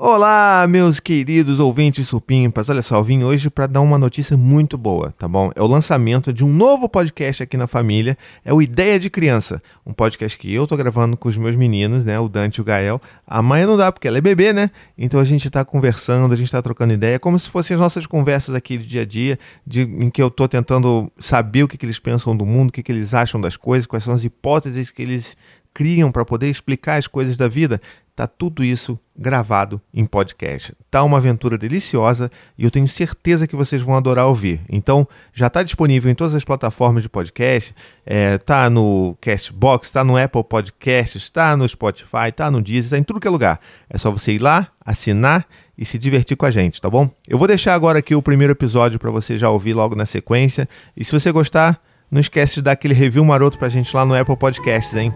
Olá, meus queridos ouvintes supimpas. Olha só, eu vim hoje para dar uma notícia muito boa, tá bom? É o lançamento de um novo podcast aqui na família, é o Ideia de Criança, um podcast que eu tô gravando com os meus meninos, né, o Dante e o Gael. A mãe não dá porque ela é bebê, né? Então a gente tá conversando, a gente tá trocando ideia, como se fossem as nossas conversas aqui de dia a dia, de, em que eu tô tentando saber o que, que eles pensam do mundo, o que, que eles acham das coisas, quais são as hipóteses que eles criam para poder explicar as coisas da vida. Tá tudo isso gravado em podcast. Tá uma aventura deliciosa e eu tenho certeza que vocês vão adorar ouvir. Então, já está disponível em todas as plataformas de podcast. É, tá no Castbox, tá no Apple Podcasts, está no Spotify, tá no Deezer, tá em tudo que é lugar. É só você ir lá, assinar e se divertir com a gente, tá bom? Eu vou deixar agora aqui o primeiro episódio para você já ouvir logo na sequência. E se você gostar, não esquece de dar aquele review maroto pra gente lá no Apple Podcasts, hein?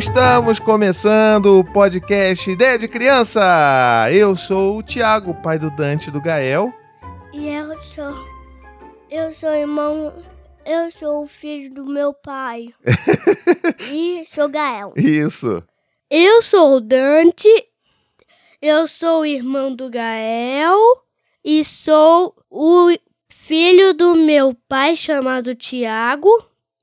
Estamos começando o podcast Ideia de Criança. Eu sou o Tiago, pai do Dante do Gael. E eu sou. Eu sou irmão. Eu sou o filho do meu pai. e sou Gael. Isso. Eu sou o Dante. Eu sou o irmão do Gael. E sou o filho do meu pai chamado Tiago.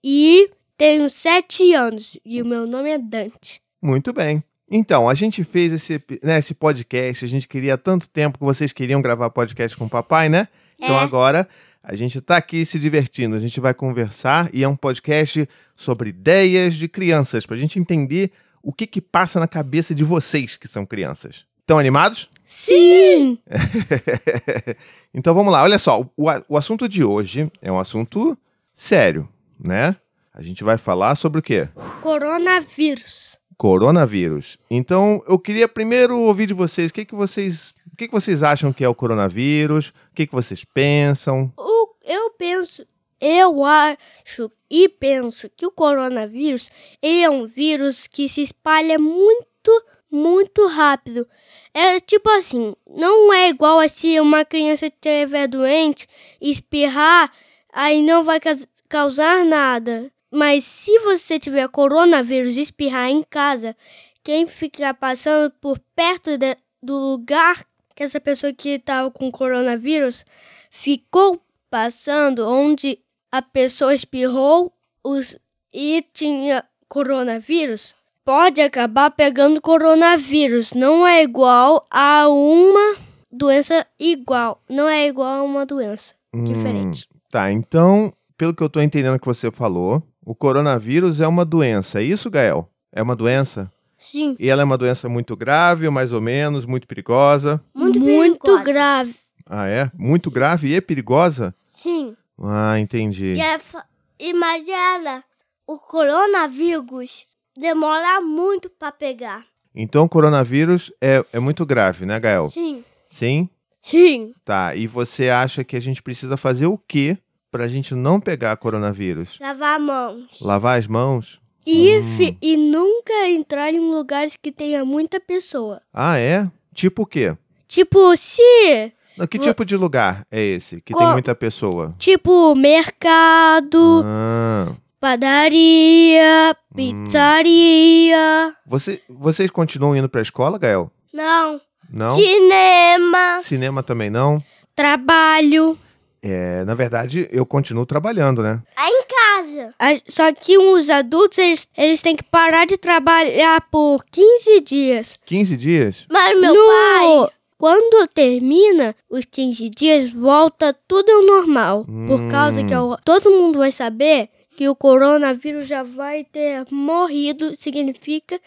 E tenho sete anos e o meu nome é Dante. Muito bem. Então, a gente fez esse, né, esse podcast, a gente queria há tanto tempo que vocês queriam gravar podcast com o papai, né? Então É. agora a gente tá aqui se divertindo, a gente vai conversar e é um podcast sobre ideias de crianças, pra gente entender o que que passa na cabeça de vocês que são crianças. Estão animados? Sim! então vamos lá, olha só, o, a- o assunto de hoje é um assunto sério, né? A gente vai falar sobre o quê? Coronavírus. Coronavírus. Então, eu queria primeiro ouvir de vocês o que, que vocês. O que, que vocês acham que é o coronavírus? O que, que vocês pensam? O, eu penso, eu acho e penso que o coronavírus é um vírus que se espalha muito, muito rápido. É tipo assim, não é igual a se uma criança estiver doente, espirrar, aí não vai causar nada. Mas se você tiver coronavírus e espirrar em casa, quem ficar passando por perto de- do lugar que essa pessoa que estava com coronavírus ficou passando onde a pessoa espirrou os, e tinha coronavírus, pode acabar pegando coronavírus. Não é igual a uma doença igual. Não é igual a uma doença diferente. Hum, tá, então, pelo que eu tô entendendo que você falou, o coronavírus é uma doença. É isso, Gael? É uma doença? Sim, E ela é uma doença muito grave, ou mais ou menos, muito perigosa? muito, perigosa. grave. Ah, é? Muito grave e é perigosa? Sim. Ah, entendi. E é fa- imagina, o coronavírus demora muito para pegar. Então, o coronavírus é, é muito grave, né, Gael? Sim. Sim? Sim. Tá, e você acha que a gente precisa fazer o quê pra gente não pegar coronavírus? Lavar mãos. Lavar as mãos? E, Hum. e nunca entrar em lugares que tenha muita pessoa. Ah, é? Tipo o quê? Tipo, se. Não, Que tipo de lugar é esse que tem muita pessoa? Tipo, mercado, Ah, padaria, pizzaria. você, vocês continuam indo pra escola, Gael? Não. Não? Cinema. Cinema também não? Trabalho. É, na verdade, eu continuo trabalhando, né? Em casa. Só que os adultos, eles, eles têm que parar de trabalhar por 15 dias. 15 dias? Mas meu pai... Quando termina os 15 dias, volta tudo ao normal. Por causa que todo mundo vai saber que o coronavírus já vai ter morrido. Significa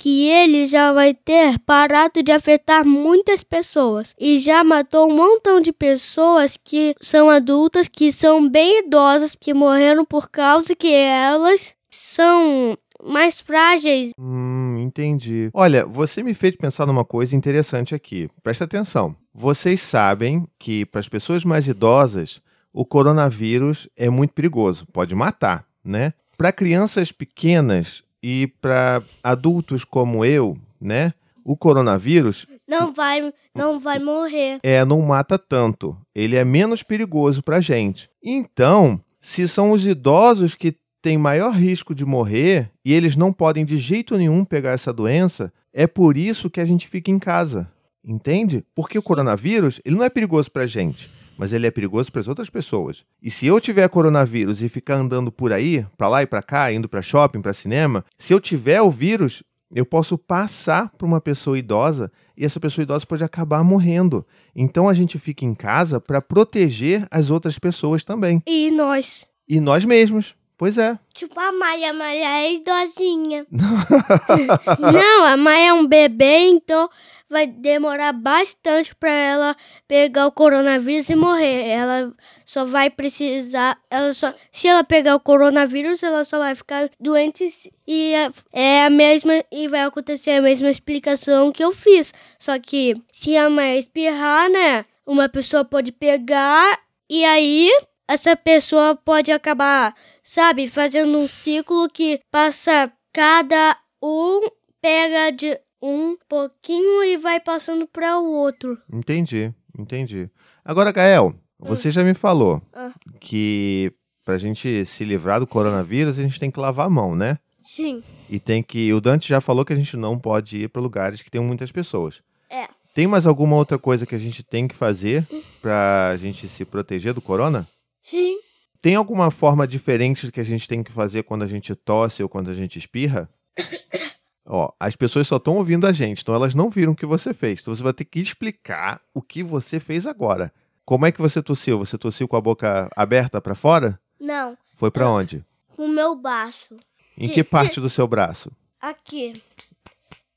que ele já vai ter parado de afetar muitas pessoas. E já matou um montão de pessoas que são adultas, que são bem idosas, que morreram por causa que elas são mais frágeis. Hum, entendi. Olha, você me fez pensar numa coisa interessante aqui. Presta atenção. Vocês sabem que para as pessoas mais idosas, o coronavírus é muito perigoso, pode matar, né? Para crianças pequenas e para adultos como eu, né? O coronavírus Não vai, não vai morrer. é, não mata tanto. Ele é menos perigoso para gente. Então, se são os idosos que têm maior risco de morrer e eles não podem de jeito nenhum pegar essa doença, é por isso que a gente fica em casa. Entende? Porque o coronavírus, ele não é perigoso pra gente, mas ele é perigoso para as outras pessoas. E se eu tiver coronavírus e ficar andando por aí, para lá e para cá, indo para shopping, para cinema, se eu tiver o vírus, eu posso passar para uma pessoa idosa e essa pessoa idosa pode acabar morrendo. Então a gente fica em casa para proteger as outras pessoas também. E nós? E nós mesmos. Pois é. Tipo a Maia, a Maia é idosinha. Não, a Maia é um bebê, então vai demorar bastante para ela pegar o coronavírus e morrer. Ela só vai precisar, ela só, se ela pegar o coronavírus, ela só vai ficar doente e é, é a mesma e vai acontecer a mesma explicação que eu fiz. Só que se a mãe espirrar, né, uma pessoa pode pegar e aí essa pessoa pode acabar, sabe, fazendo um ciclo que passa cada um pega de um pouquinho e vai passando para o outro. Entendi, entendi. Agora, Gael, você já me falou Ah. que pra gente se livrar do coronavírus, a gente tem que lavar a mão, né? Sim. E tem que. O Dante já falou que a gente não pode ir para lugares que tenham muitas pessoas. É. Tem mais alguma outra coisa que a gente tem que fazer pra gente se proteger do corona? Sim. Tem alguma forma diferente que a gente tem que fazer quando a gente tosse ou quando a gente espirra? Ó, as pessoas só estão ouvindo a gente, então elas não viram o que você fez. Então você vai ter que explicar o que você fez agora. Como é que você tossiu? Você tossiu com a boca aberta pra fora? Não, Foi pra onde? o meu baço. Em que parte do seu braço? Aqui.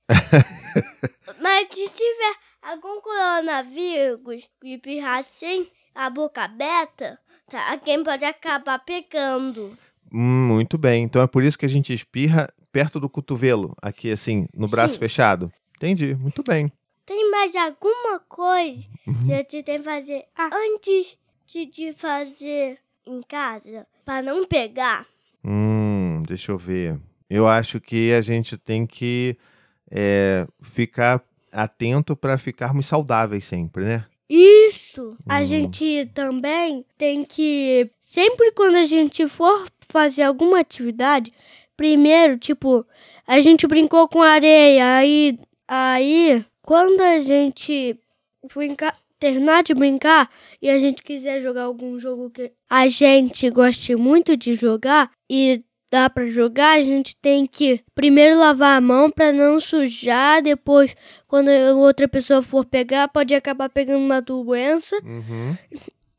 Mas se tiver algum coronavírus e espirrar sem a boca aberta, tá? Quem pode acabar pegando. Hum, muito bem. Então é por isso que a gente espirra perto do cotovelo, aqui assim, no braço Sim. fechado. Entendi. Muito bem. Tem mais alguma coisa que a gente tem que fazer antes de- de fazer em casa? Pra não pegar? Hum, deixa eu ver. Eu acho que a gente tem que é, ficar atento para ficarmos saudáveis sempre, né? Isso! A Hum. gente também tem que. Sempre quando a gente for fazer alguma atividade, primeiro, tipo, a gente brincou com areia, aí. Aí, quando a gente brincar, terminar de brincar e a gente quiser jogar algum jogo que a gente goste muito de jogar e dá pra jogar, a gente tem que primeiro lavar a mão pra não sujar, depois quando outra pessoa for pegar, pode acabar pegando uma doença Uhum.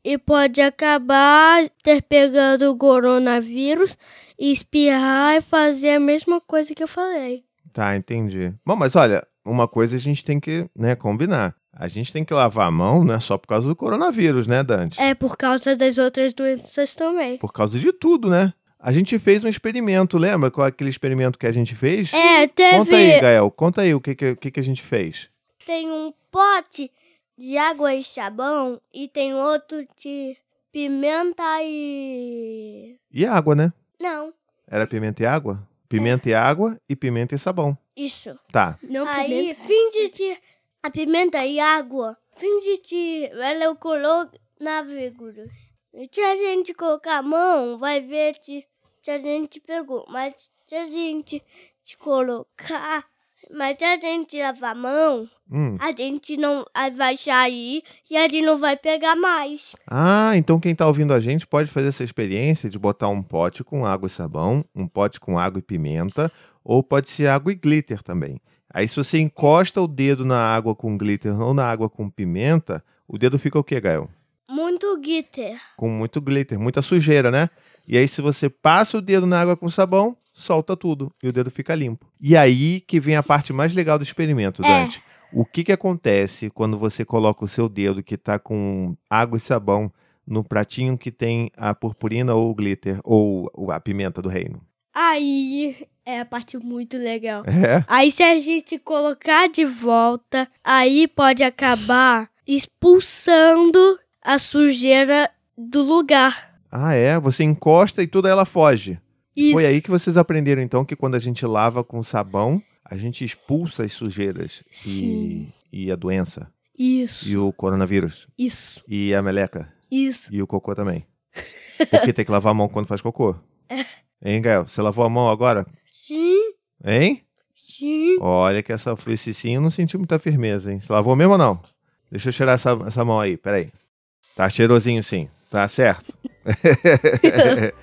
e pode acabar ter pegado o coronavírus, espirrar e fazer a mesma coisa que eu falei. Tá, entendi. Bom, mas olha, uma coisa a gente tem que né, combinar. A gente tem que lavar a mão, não é só por causa do coronavírus, né, Dante? É por causa das outras doenças também. Por causa de tudo, né? A gente fez um experimento, lembra qual é aquele experimento que a gente fez? É, teve. Conta aí, Gael, conta aí o que, que, que a gente fez. Tem um pote de água e sabão e tem outro de pimenta e. E água, né? Não, Era pimenta e água? Pimenta e água e pimenta e sabão. isso. Tá. Não Aí, finge de a pimenta e água, finge de ela é coronavírus. E se a gente colocar a mão, vai ver se, se a gente pegou. Mas se a gente te colocar, mas se a gente lavar a mão, Hum. a gente não vai sair e a gente não vai pegar mais. Ah, então quem tá ouvindo a gente pode fazer essa experiência de botar um pote com água e sabão, um pote com água e pimenta, ou pode ser água e glitter também. Aí se você encosta o dedo na água com glitter ou na água com pimenta, o dedo fica o quê, Gael? Muito glitter. Com muito glitter, muita sujeira, né? E aí se você passa o dedo na água com sabão, solta tudo e o dedo fica limpo. E aí que vem a parte mais legal do experimento, É. Dante. O que que acontece quando você coloca o seu dedo que tá com água e sabão no pratinho que tem a purpurina ou o glitter ou a pimenta do reino? Aí é a parte muito legal. É? Aí se a gente colocar de volta, aí pode acabar expulsando a sujeira do lugar. Ah, é? Você encosta e tudo ela foge. Isso. Foi aí que vocês aprenderam então que quando a gente lava com sabão, a gente expulsa as sujeiras e, Sim. e a doença Isso. e o coronavírus Isso. e a meleca Isso. e o cocô também. Porque tem que lavar a mão quando faz cocô. Hein, Gael? Você lavou a mão agora? Sim, Hein? sim. Olha que essa, esse sim eu não senti muita firmeza, hein? Você lavou mesmo ou não? Deixa eu cheirar essa, essa mão aí, peraí. Tá cheirosinho sim, tá certo?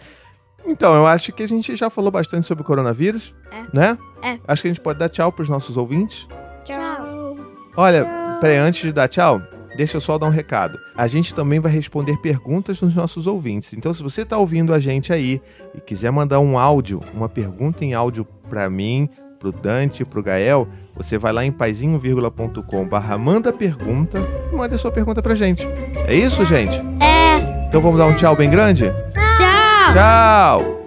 então, eu acho que a gente já falou bastante sobre o coronavírus, É. né? É. Acho que a gente pode dar tchau pros nossos ouvintes. Tchau. Olha, peraí, antes de dar tchau, deixa eu só dar um recado. A gente também vai responder perguntas dos nossos ouvintes. Então, se você tá ouvindo a gente aí e quiser mandar um áudio, uma pergunta em áudio pra mim, pro Dante, pro Gael, você vai lá em paizinho.com barra manda pergunta e manda a sua pergunta pra gente. É isso, gente? É. Então vamos dar um tchau bem grande? Tchau.